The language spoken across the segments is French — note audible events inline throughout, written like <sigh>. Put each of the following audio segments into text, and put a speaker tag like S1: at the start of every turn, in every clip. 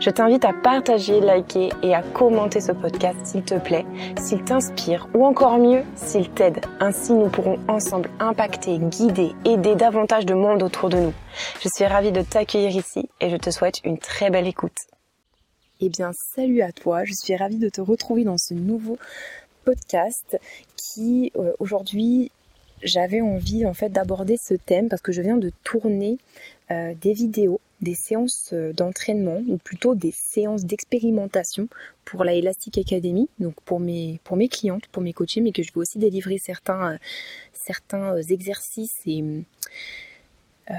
S1: Je t'invite à partager, liker et à commenter ce podcast s'il te plaît, s'il t'inspire ou encore mieux, s'il t'aide. Ainsi, nous pourrons ensemble impacter, guider, aider davantage de monde autour de nous. Je suis ravie de t'accueillir ici et je te souhaite une très belle écoute. Eh bien, salut à toi, je suis ravie de te retrouver dans ce nouveau podcast qui euh, aujourd'hui j'avais envie en fait d'aborder ce thème parce que je viens de tourner euh, des vidéos, des séances euh, d'entraînement ou plutôt des séances d'expérimentation pour la Elastic Academy, donc pour mes pour mes clientes, pour mes coachés, mais que je vais aussi délivrer certains certains exercices et euh,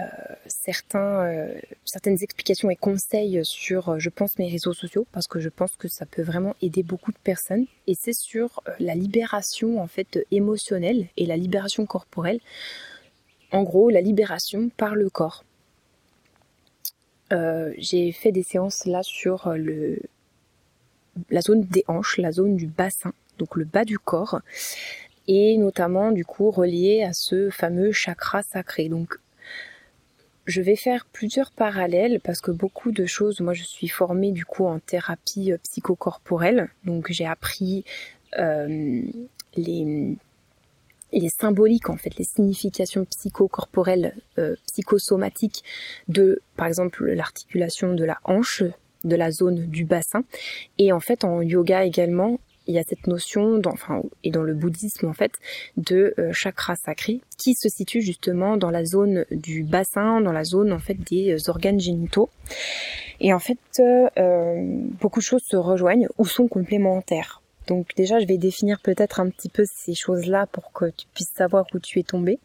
S1: certains, euh, certaines explications et conseils sur, euh, je pense, mes réseaux sociaux, parce que je pense que ça peut vraiment aider beaucoup de personnes. Et c'est sur la libération en fait émotionnelle et la libération corporelle. En gros, la libération par le corps. J'ai fait des séances là sur le, la zone des hanches, la zone du bassin, donc le bas du corps, et notamment du coup relié à ce fameux chakra sacré. Donc je vais faire plusieurs parallèles parce que beaucoup de choses, moi je suis formée du coup en thérapie euh, psychocorporelle, donc j'ai appris euh, les, les symboliques en fait, les significations psychocorporelles, euh, psychosomatiques de par exemple l'articulation de la hanche, de la zone du bassin, et en fait en yoga également il y a cette notion, enfin, et dans le bouddhisme en fait, de euh, chakra sacré qui se situe justement dans la zone du bassin, dans la zone en fait des euh, organes génitaux. Et en fait, beaucoup de choses se rejoignent ou sont complémentaires. Donc déjà, je vais définir peut-être un petit peu ces choses-là pour que tu puisses savoir où tu es tombé.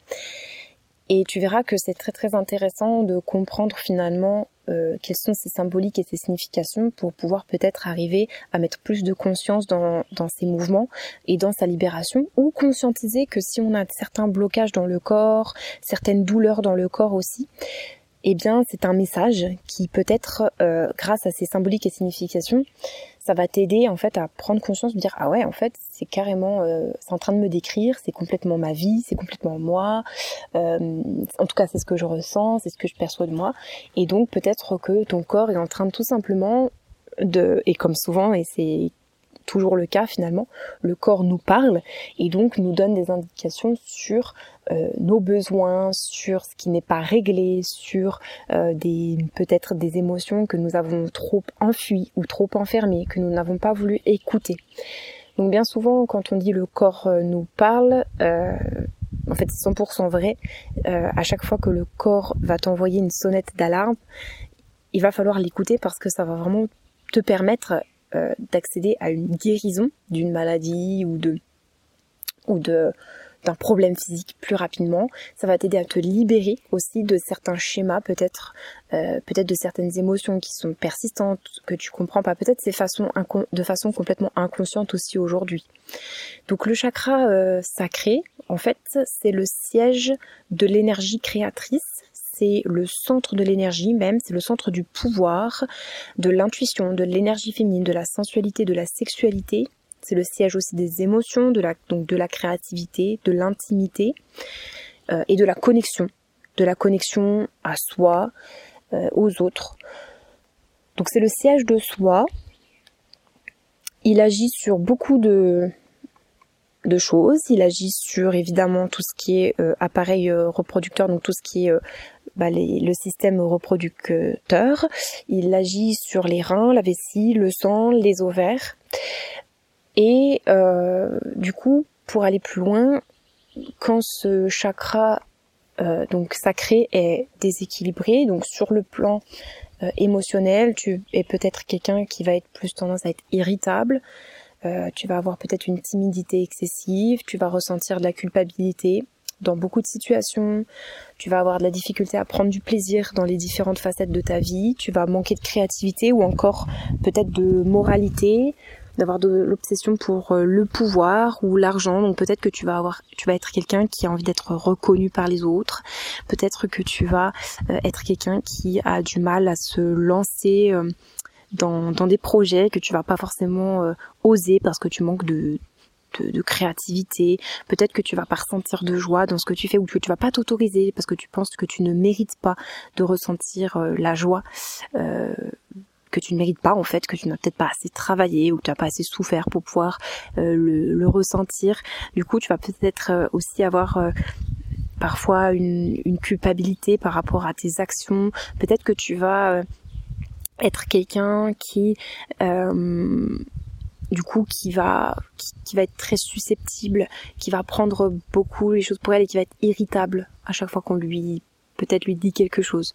S1: Et tu verras que c'est très très intéressant de comprendre finalement euh, quelles sont ces symboliques et ces significations pour pouvoir peut-être arriver à mettre plus de conscience dans, ces mouvements et dans sa libération ou conscientiser que si on a certains blocages dans le corps, certaines douleurs dans le corps aussi, eh bien c'est un message qui peut-être euh, grâce à ces symboliques et significations ça va t'aider en fait à prendre conscience de dire ah ouais en fait c'est carrément euh, c'est en train de me décrire c'est complètement ma vie c'est complètement moi euh, en tout cas c'est ce que je ressens c'est ce que je perçois de moi. Et donc peut-être que ton corps est en train de tout simplement de et comme souvent et c'est toujours le cas finalement. Le corps nous parle et donc nous donne des indications sur euh, nos besoins, sur ce qui n'est pas réglé, sur euh, des peut-être des émotions que nous avons trop enfuies ou trop enfermées, que nous n'avons pas voulu écouter. Donc bien souvent quand on dit le corps euh, nous parle, en fait c'est 100% vrai, à chaque fois que le corps va t'envoyer une sonnette d'alarme, il va falloir l'écouter parce que ça va vraiment te permettre euh, d'accéder à une guérison d'une maladie ou de ou de d'un problème physique plus rapidement. Ça va t'aider à te libérer aussi de certains schémas, peut-être euh, peut-être de certaines émotions qui sont persistantes, que tu comprends pas. Peut-être c'est façon de façon complètement inconsciente aussi aujourd'hui. Donc le chakra euh, sacré, en fait, c'est le siège de l'énergie créatrice c'est le centre de l'énergie même, c'est le centre du pouvoir, de l'intuition, de l'énergie féminine, de la sensualité, de la sexualité. C'est le siège aussi des émotions, de la, donc de la créativité, de l'intimité euh, et de la connexion, de la connexion à soi, euh, aux autres. Donc c'est le siège de soi. Il agit sur beaucoup de, choses. Il agit sur évidemment tout ce qui est euh, appareil reproducteur, donc tout ce qui est bah, le système reproducteur. Il agit sur les reins, la vessie, le sang, les ovaires. Et euh, du coup, pour aller plus loin, quand ce chakra euh, donc sacré est déséquilibré. Donc sur le plan euh, émotionnel, tu es peut-être quelqu'un qui va être plus tendance à être irritable. Euh, tu vas avoir peut-être une timidité excessive. Tu vas ressentir de la culpabilité dans beaucoup de situations. Tu vas avoir de la difficulté à prendre du plaisir dans les différentes facettes de ta vie. Tu vas manquer de créativité ou encore peut-être de moralité d'avoir de l'obsession pour euh, le pouvoir ou l'argent. Donc peut-être que tu vas avoir, tu vas être quelqu'un qui a envie d'être reconnu par les autres. Peut-être que tu vas euh, être quelqu'un qui a du mal à se lancer euh, dans, dans des projets que tu vas pas forcément oser parce que tu manques de, de, créativité. Peut-être que tu vas pas ressentir de joie dans ce que tu fais ou que tu vas pas t'autoriser parce que tu penses que tu ne mérites pas de ressentir la joie que tu ne mérites pas en fait, que tu n'as peut-être pas assez travaillé ou que tu n'as pas assez souffert pour pouvoir euh, le, ressentir. Du coup, tu vas peut-être euh, aussi avoir euh, parfois une, une, culpabilité par rapport à tes actions. Peut-être que tu vas être quelqu'un qui du coup qui va qui, qui, va être très susceptible, qui va prendre beaucoup les choses pour elle et qui va être irritable à chaque fois qu'on lui peut-être lui dit quelque chose.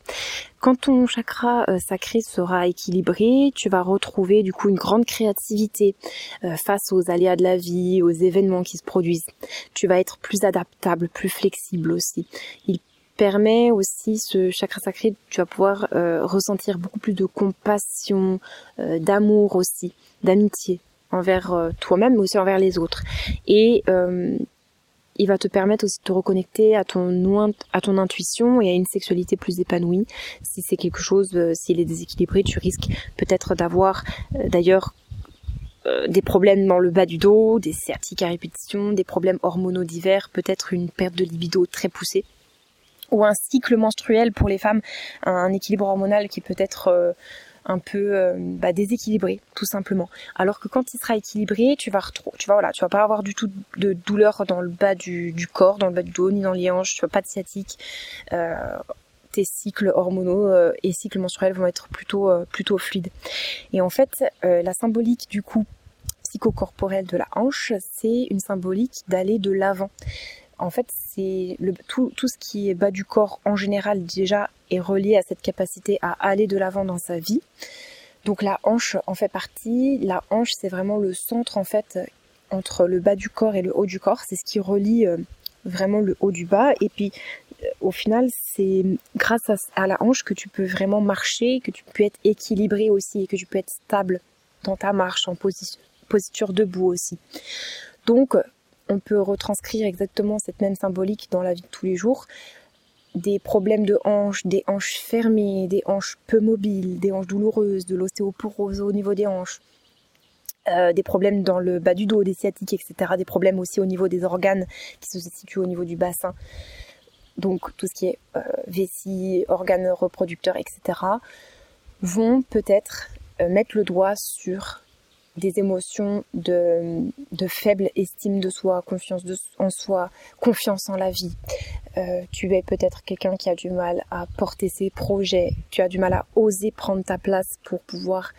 S1: Quand ton chakra euh, sacré sera équilibré, tu vas retrouver du coup une grande créativité euh, face aux aléas de la vie, aux événements qui se produisent. Tu vas être plus adaptable, plus flexible aussi. Il permet aussi ce chakra sacré, tu vas pouvoir euh, ressentir beaucoup plus de compassion, d'amour aussi, d'amitié envers toi-même mais aussi envers les autres. Et il va te permettre aussi de te reconnecter à ton, à ton intuition et à une sexualité plus épanouie. Si c'est quelque chose, euh, s'il est déséquilibré, tu risques peut-être d'avoir euh, d'ailleurs euh, des problèmes dans le bas du dos, des sciatiques à répétition, des problèmes hormonaux divers, peut-être une perte de libido très poussée ou un cycle menstruel pour les femmes, un équilibre hormonal qui peut être un peu euh, bah, déséquilibré tout simplement. Alors que quand il sera équilibré, tu vas tu vas voilà, tu vas pas avoir du tout de douleur dans le bas du, corps, dans le bas du dos, ni dans les hanches, tu vas pas de sciatique. Euh, tes cycles hormonaux euh, et cycles menstruels vont être plutôt plutôt fluides. Et en fait, la symbolique du coup psychocorporelle de la hanche, c'est une symbolique d'aller de l'avant. En fait, c'est tout, ce qui est bas du corps en général déjà est relié à cette capacité à aller de l'avant dans sa vie. Donc la hanche en fait partie. La hanche, c'est vraiment le centre en fait entre le bas du corps et le haut du corps. C'est ce qui relie euh, vraiment le haut du bas. Et puis euh, au final, c'est grâce à, la hanche que tu peux vraiment marcher, que tu peux être équilibré aussi et que tu peux être stable dans ta marche en posture debout aussi. Donc on peut retranscrire exactement cette même symbolique dans la vie de tous les jours. Des problèmes de hanches, des hanches fermées, des hanches peu mobiles, des hanches douloureuses, de l'ostéoporose au niveau des hanches, euh, des problèmes dans le bas du dos, des sciatiques, etc. Des problèmes aussi au niveau des organes qui se situent au niveau du bassin. Donc tout ce qui est euh, vessie, organes reproducteurs, etc. vont peut-être euh, mettre le doigt sur des émotions de, de, faible estime de soi, confiance en soi, confiance en la vie. Euh, tu es peut-être quelqu'un qui a du mal à porter ses projets, tu as du mal à oser prendre ta place pour pouvoir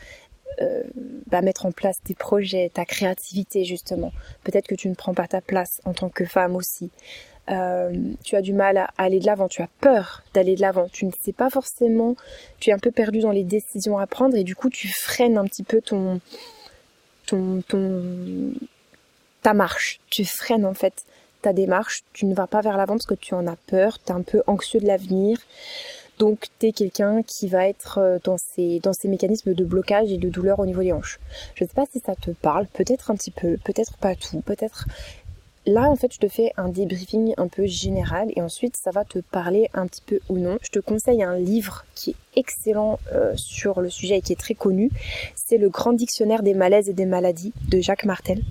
S1: euh, bah, mettre en place tes projets, ta créativité justement. Peut-être que tu ne prends pas ta place en tant que femme aussi. Euh, tu as du mal à aller de l'avant, tu as peur d'aller de l'avant, tu ne sais pas forcément, tu es un peu perdu dans les décisions à prendre et du coup tu freines un petit peu ton, ton, ta marche. Tu freines en fait ta démarche. Tu ne vas pas vers l'avant parce que tu en as peur. Tu es un peu anxieux de l'avenir. Donc tu es quelqu'un qui va être euh, dans ces, dans ces mécanismes de blocage et de douleur au niveau des hanches. Je ne sais pas si ça te parle, peut-être un petit peu, peut-être pas tout, peut-être Là, en fait, je te fais un débriefing un peu général et ensuite, ça va te parler un petit peu ou non. Je te conseille un livre qui est excellent euh, sur le sujet et qui est très connu. C'est le Grand Dictionnaire des malaises et des maladies de Jacques Martel.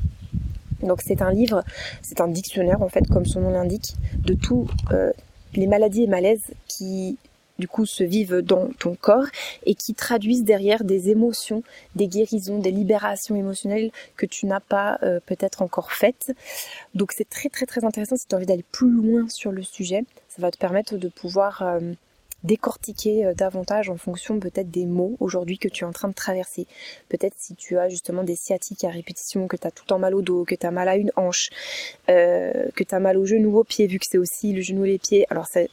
S1: Donc c'est un livre, c'est un dictionnaire en fait, comme son nom l'indique, de tous euh, les maladies et malaises qui du coup se vivent dans ton corps et qui traduisent derrière des émotions, des guérisons, des libérations émotionnelles que tu n'as pas euh, peut-être encore faites. Donc c'est très très très intéressant si tu as envie d'aller plus loin sur le sujet. Ça va te permettre de pouvoir euh, décortiquer euh, davantage en fonction peut-être des mots aujourd'hui que tu es en train de traverser. Peut-être si tu as justement des sciatiques à répétition, que tu as tout le temps mal au dos, que tu as mal à une hanche, que tu as mal au genou, au pied, vu que c'est aussi le genou et les pieds. Alors c'est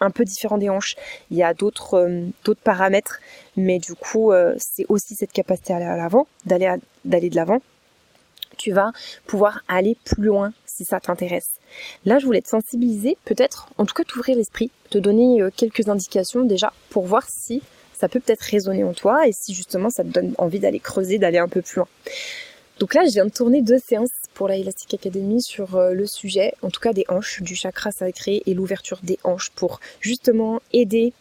S1: un peu différent des hanches. Il y a d'autres euh, paramètres, mais du coup, euh, c'est aussi cette capacité à aller à l'avant, d'aller d'aller de l'avant. Tu vas pouvoir aller plus loin si ça t'intéresse. Là, je voulais te sensibiliser, peut-être, en tout cas t'ouvrir l'esprit, te donner euh, quelques indications déjà pour voir si ça peut peut-être résonner en toi et si justement ça te donne envie d'aller creuser, d'aller un peu plus loin. Donc là, je viens de tourner deux séances pour la Elastic Academy sur euh, le sujet, en tout cas des hanches, du chakra sacré et l'ouverture des hanches pour justement aider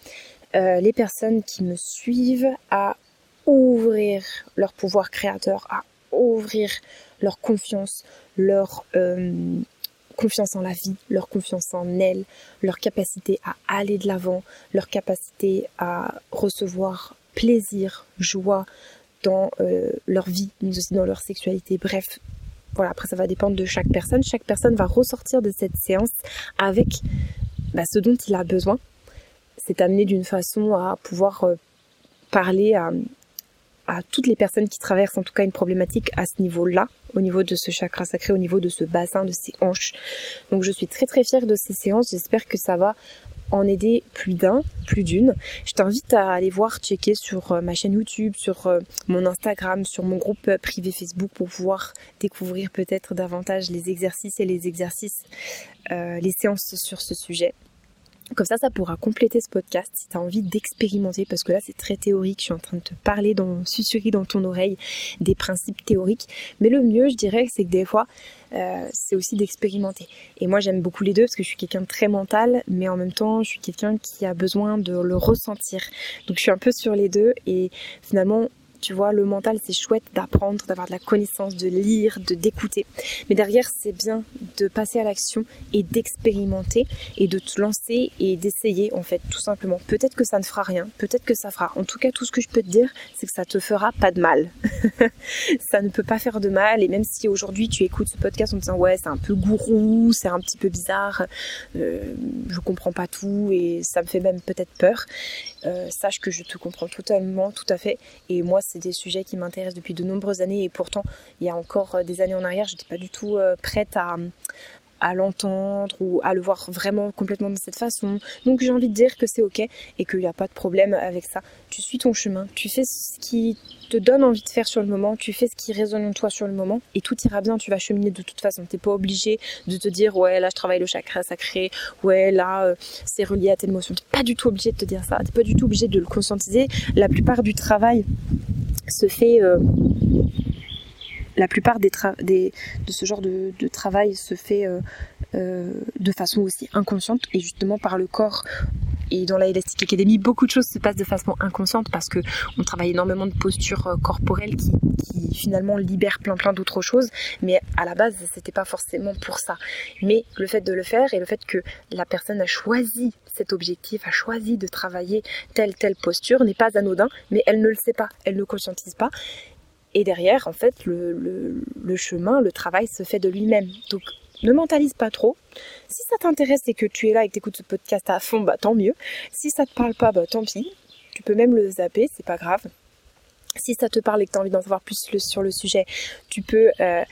S1: euh, les personnes qui me suivent à ouvrir leur pouvoir créateur, à ouvrir leur confiance, leur euh, confiance en la vie, leur confiance en elles, leur capacité à aller de l'avant, leur capacité à recevoir plaisir, joie, dans leur vie, mais aussi dans leur sexualité. Bref, voilà, après ça va dépendre de chaque personne. Chaque personne va ressortir de cette séance avec bah, ce dont il a besoin. C'est amené d'une façon à pouvoir euh, parler à, à toutes les personnes qui traversent en tout cas une problématique à ce niveau-là, au niveau de ce chakra sacré, au niveau de ce bassin, de ces hanches. Donc je suis très très fière de ces séances. J'espère que ça va en aider plus d'un, plus d'une. Je t'invite à aller voir, checker sur euh, ma chaîne YouTube, sur euh, mon Instagram, sur mon groupe euh, privé Facebook pour pouvoir découvrir peut-être davantage les exercices et les exercices, les séances sur ce sujet. Comme ça, ça pourra compléter ce podcast si tu as envie d'expérimenter, parce que là c'est très théorique, je suis en train de te parler, dans, susurrer dans ton oreille des principes théoriques. Mais le mieux, je dirais, c'est que des fois, euh, c'est aussi d'expérimenter. Et moi j'aime beaucoup les deux parce que je suis quelqu'un de très mental, mais en même temps je suis quelqu'un qui a besoin de le ressentir. Donc je suis un peu sur les deux et finalement tu vois, le mental, c'est chouette d'apprendre, d'avoir de la connaissance, de lire, de d'écouter. Mais derrière, c'est bien de passer à l'action et d'expérimenter et de te lancer et d'essayer, en fait, tout simplement. Peut-être que ça ne fera rien, peut-être que ça fera. En tout cas, tout ce que je peux te dire, c'est que ça te fera pas de mal. <laughs> ça ne peut pas faire de mal. Et même si aujourd'hui tu écoutes ce podcast en te disant ouais, c'est un peu gourou, c'est un petit peu bizarre, euh, je comprends pas tout et ça me fait même peut-être peur, euh, sache que je te comprends totalement, tout à fait. Et moi, c'est des sujets qui m'intéressent depuis de nombreuses années et pourtant, il y a encore euh, des années en arrière, j'étais pas du tout euh, prête à, à l'entendre ou à le voir vraiment complètement de cette façon. Donc j'ai envie de dire que c'est ok et qu'il n'y a pas de problème avec ça. Tu suis ton chemin, tu fais ce qui te donne envie de faire sur le moment, tu fais ce qui résonne en toi sur le moment et tout ira bien, tu vas cheminer de toute façon. T'es pas obligé de te dire ouais là je travaille le chakra sacré, ouais là euh, c'est relié à telle émotion. T'es pas du tout obligé de te dire ça, t'es pas du tout obligé de le conscientiser. La plupart du travail se fait euh, la plupart des, de ce genre de, de travail se fait euh, euh, de façon aussi inconsciente et justement par le corps et dans la Elastic Academy, beaucoup de choses se passent de façon inconsciente parce que on travaille énormément de postures euh, corporelles qui, finalement libèrent plein plein d'autres choses. Mais à la base, c'était pas forcément pour ça. Mais le fait de le faire et le fait que la personne a choisi cet objectif, a choisi de travailler telle telle posture n'est pas anodin, mais elle ne le sait pas, elle ne conscientise pas. Et derrière, en fait, le, le, chemin, le travail se fait de lui-même. Donc, ne mentalise pas trop. Si ça t'intéresse et que tu es là et que tu écoutes ce podcast à fond, bah tant mieux. Si ça te parle pas, bah tant pis. Tu peux même le zapper, c'est pas grave. Si ça te parle et que tu as envie d'en savoir plus sur le sujet, tu peux euh,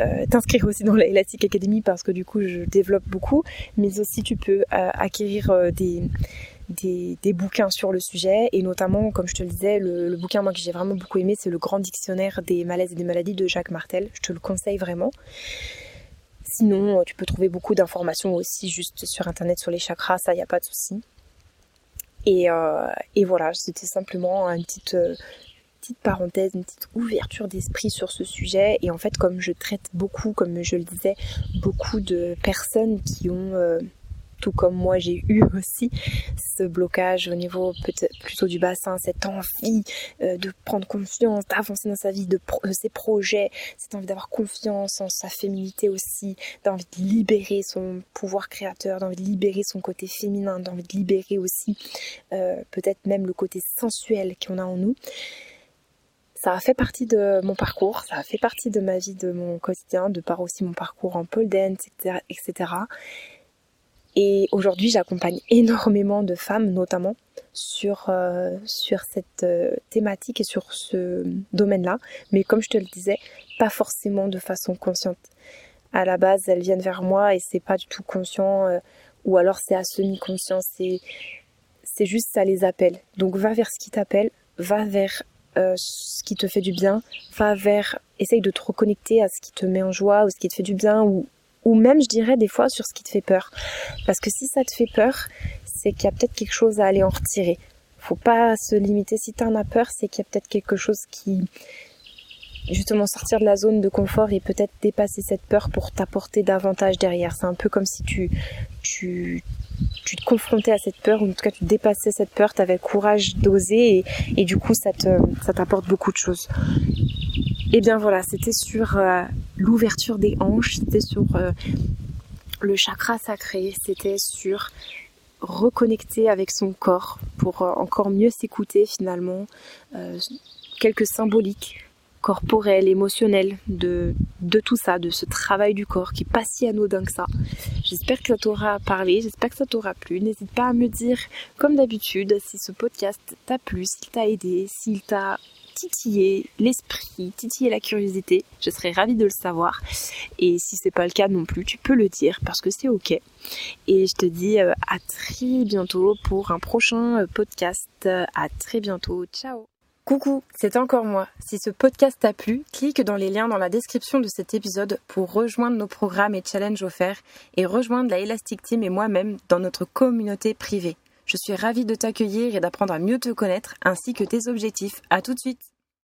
S1: euh, t'inscrire aussi dans l'Elastic Academy parce que du coup je développe beaucoup, mais aussi tu peux euh, acquérir des des, bouquins sur le sujet et notamment, comme je te le disais, le, bouquin moi que j'ai vraiment beaucoup aimé, c'est le Grand Dictionnaire des malaises et des maladies de Jacques Martel. Je te le conseille vraiment. Sinon, tu peux trouver beaucoup d'informations aussi juste sur internet sur les chakras, ça y a pas de souci. Et, euh, voilà, c'était simplement une petite euh, petite parenthèse, une petite ouverture d'esprit sur ce sujet. Et en fait, comme je traite beaucoup, comme je le disais, beaucoup de personnes qui ont euh, comme moi j'ai eu <laughs> aussi ce blocage au niveau plutôt du bassin, cette envie euh, de prendre confiance, d'avancer dans sa vie, de euh, ses projets, cette envie d'avoir confiance en sa féminité aussi, d'envie de libérer son pouvoir créateur, d'envie de libérer son côté féminin, d'envie de libérer aussi euh, peut-être même le côté sensuel qu'on a en nous ça a fait partie de mon parcours, ça a fait partie de ma vie, de mon quotidien, de par aussi mon parcours en pole dance, etc. Et aujourd'hui, j'accompagne énormément de femmes, notamment sur euh, sur cette euh, thématique et sur ce domaine-là. Mais comme je te le disais, pas forcément de façon consciente. À la base, elles viennent vers moi et c'est pas du tout conscient. Euh, ou alors c'est à semi-conscient, c'est, c'est juste ça les appelle. Donc va vers ce qui t'appelle, va vers ce qui te fait du bien, va vers, essaye de te reconnecter à ce qui te met en joie ou ce qui te fait du bien ou, ou même je dirais des fois sur ce qui te fait peur. Parce que si ça te fait peur, c'est qu'il y a peut-être quelque chose à aller en retirer. Faut pas se limiter. Si tu en as peur, c'est qu'il y a peut-être quelque chose qui, justement sortir de la zone de confort et peut-être dépasser cette peur pour t'apporter davantage derrière. C'est un peu comme si tu, tu, tu te confrontais à cette peur, ou en tout cas tu dépassais cette peur, tu avais le courage d'oser et, et, du coup ça te, ça t'apporte beaucoup de choses. Et bien voilà, c'était sur euh, l'ouverture des hanches, c'était sur euh, le chakra sacré, c'était sur reconnecter avec son corps pour euh, encore mieux s'écouter finalement, quelques symboliques corporel, émotionnel de, de tout ça, de ce travail du corps qui est pas si anodin que ça. J'espère que ça t'aura parlé, j'espère que ça t'aura plu. N'hésite pas à me dire, comme d'habitude, si ce podcast t'a plu, s'il t'a aidé, s'il t'a titillé l'esprit, titillé la curiosité. Je serais ravie de le savoir. Et si c'est pas le cas non plus, tu peux le dire parce que c'est ok. Et je te dis euh, à très bientôt pour un prochain euh, podcast. À très bientôt. Ciao. Coucou, c'est encore moi. Si ce podcast t'a plu, clique dans les liens dans la description de cet épisode pour rejoindre nos programmes et challenges offerts et rejoindre la Elastic Team et moi-même dans notre communauté privée. Je suis ravie de t'accueillir et d'apprendre à mieux te connaître ainsi que tes objectifs. À tout de suite.